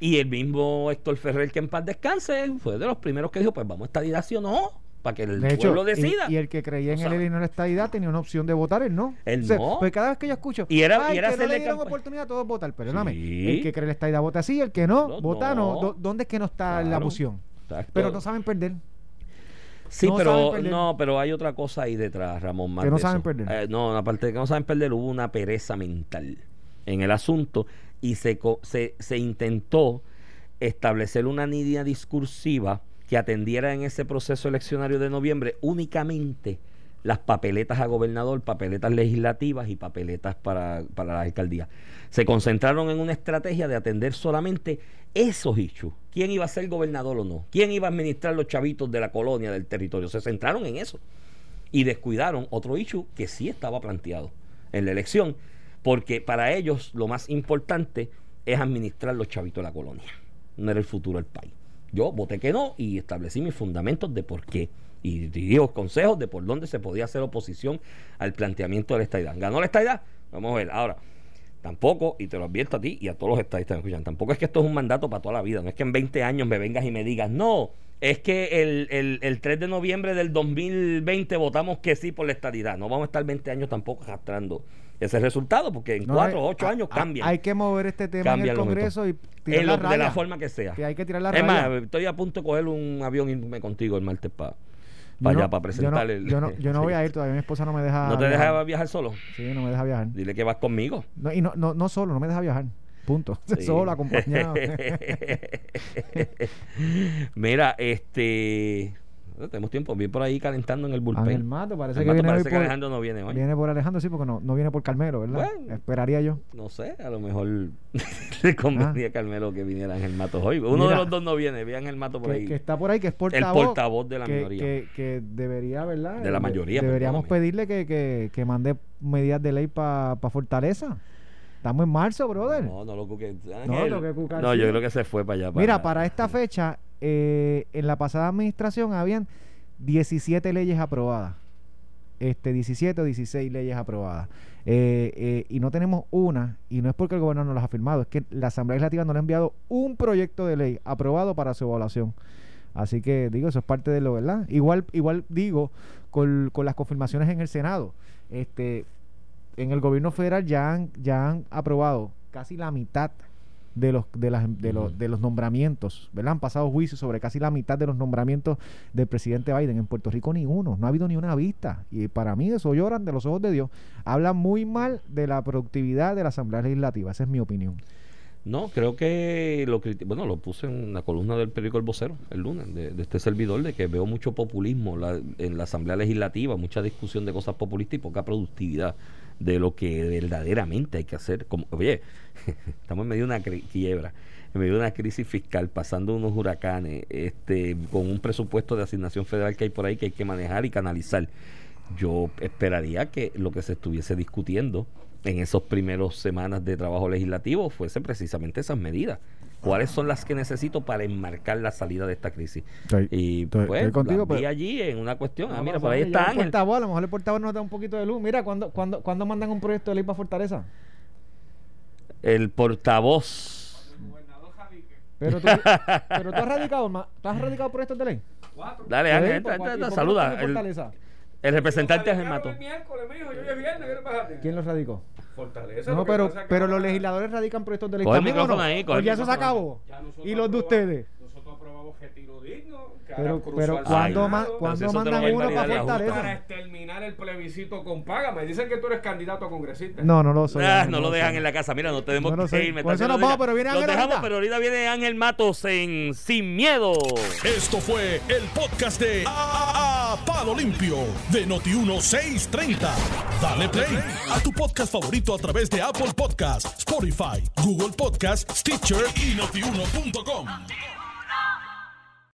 Y el mismo Héctor Ferrer, que en paz descanse, fue de los primeros que dijo, pues vamos a estadidad sí o no, para que el De hecho, pueblo decida. y el que creía en el. ELA y no la estadidad tenía una opción de votar el no. El O sea, no. Pues cada vez que yo escucho, Y era- "Ay, y era que no le dieron oportunidad a todos votar. Perdóname, Sí. el que cree en la estadidad vota sí, el que no, No, vota no. ¿Dónde es que no está la moción? Exacto. Pero no saben perder. Sí, No pero no, pero hay otra cosa ahí detrás, Ramón. más Que no saben eso. perder. Eh, no, aparte de que no saben perder, hubo una pereza mental en el asunto y se, se, se intentó establecer una línea discursiva que atendiera en ese proceso eleccionario de noviembre únicamente las papeletas a gobernador, papeletas legislativas y papeletas para, para la alcaldía. Se concentraron en una estrategia de atender solamente esos issues. ¿Quién iba a ser gobernador o no? ¿Quién iba a administrar los chavitos de la colonia, del territorio? Se centraron en eso. Y descuidaron otro issue que sí estaba planteado en la elección, porque para ellos lo más importante es administrar los chavitos de la colonia. No era el futuro del país. Yo voté que no y establecí mis fundamentos de por qué. Y di los consejos de por dónde se podía hacer oposición al planteamiento de la estadidad. ¿Ganó la estadidad? Vamos a ver. Ahora, tampoco, y te lo advierto a ti y a todos los estadistas que escuchan, tampoco es que esto es un mandato para toda la vida. No es que en 20 años me vengas y me digas, no, es que el, el, el 3 de noviembre del 2020 votamos que sí por la estadidad. No vamos a estar 20 años tampoco arrastrando ese resultado, porque en No, 4 eh, o 8 a- años a- cambian. Hay que mover este tema en el Congreso y tirar En la lo- de la forma que sea. Que hay que tirar la es más, estoy a punto de coger un avión y irme contigo el martes para Yo allá, no- para yo presentar no, el. Yo no, yo no sí. voy a ir todavía, mi esposa no me deja. ¿No te viajar. deja viajar solo? Sí, no me deja viajar. Dile que vas conmigo. No, y no, no, no solo, no me deja viajar. Punto. Sí. Solo, acompañado. Mira, este. Tenemos tiempo. Vi por ahí calentando en el bullpen. Ángel Mato, parece El que Mato viene parece que por, Alejandro no viene hoy. viene por Alejandro, sí, porque no, no viene por Carmelo, ¿verdad? Bueno. Esperaría yo. No sé, a lo mejor le convenía a Carmelo que viniera Ángel Matos hoy. Uno Ah. Mira. de los dos no viene, vi Ángel Mato por Que, ahí. que está por ahí, que es portavoz. portavoz de la que, minoría. Que, que debería, ¿verdad? De la mayoría, Deberíamos pedirle que, que, que mande medidas de ley para Fortaleza. Estamos en marzo, brother. No, no lo cuque. No, lo que cucar, No, yo creo que se fue para allá. Mira, para esta fecha, eh, en la pasada administración habían 17 leyes aprobadas. Este, 17 o 16 leyes aprobadas. Eh, eh, y no tenemos una, y no es porque el gobernador no las ha firmado, es que la Asamblea Legislativa no le ha enviado un proyecto de ley aprobado para su evaluación. Así que digo, eso es parte de lo, ¿verdad? Igual, igual digo, con, con las confirmaciones en el Senado. Este, en el gobierno federal ya han, ya han aprobado casi la mitad de los de las de los de los nombramientos, ¿verdad? Han pasado juicios sobre casi la mitad de los nombramientos del presidente Biden. En Puerto Rico ni uno, no ha habido ni una vista. Y para mí eso lloran de los ojos de Dios. Hablan muy mal de la productividad de la Asamblea Legislativa, esa es mi opinión. No, creo que lo bueno, lo puse en la columna del periódico El Vocero el lunes, de, de este servidor, de que veo mucho populismo la- en la Asamblea Legislativa, mucha discusión de cosas populistas y poca productividad de lo que verdaderamente hay que hacer. Como, oye, estamos en medio de una quiebra, en medio de una crisis fiscal, pasando unos huracanes, este, con un presupuesto de asignación federal que hay por ahí que hay que manejar y canalizar. Yo esperaría que lo que se estuviese discutiendo en esos primeros semanas de trabajo legislativo fuese precisamente esas medidas. ¿Cuáles son las que necesito para enmarcar la salida de esta crisis? Estoy- y estoy- pues estoy contigo, pero- allí en una cuestión. Ah, mira, por ahí está el Ángel. portavoz, a lo mejor el portavoz nos da un poquito de luz. Mira, ¿cuándo, cuándo, cuándo mandan un proyecto de ley para Fortaleza? El portavoz. Pero tú, pero tú has radicado, ma- ¿tú has radicado proyectos de ley? Dale, Ángel, Sí, entra, ¿por entra, cuál- y entra, por qué no saluda. El, el representante Ángel Mato. El miércoles, mijo, yo es viernes, ¿qué le pasa a ti? ¿Quién los radicó? Fortaleza. No, pero, pero los legisladores radican proyectos de ley. Coge el ¿También o micrófono no? ahí, coge ¿O el ya eso se acabó? ya ¿Y los de ustedes? Nosotros aprobamos retiro Pero, pero ¿cuándo, ma- Pero si ¿cuándo eso te lo mandan uno para Junta. Para Fortaleza? exterminar el plebiscito con paga. Me dicen que tú eres candidato a congresista. No, no lo soy. Ah, no lo dejan soy. en la casa. Mira, no tenemos No que ir. me Por está eso nos vamos, pero viene Ángel dejamos, ahorita. pero ahorita viene Ángel Matos en Sin Miedo. Esto fue el podcast de A, A- Palo Limpio de Noti1630. Dale play a tu podcast favorito a través de Apple Podcasts, Spotify, Google Podcasts, Stitcher y notiuno.com.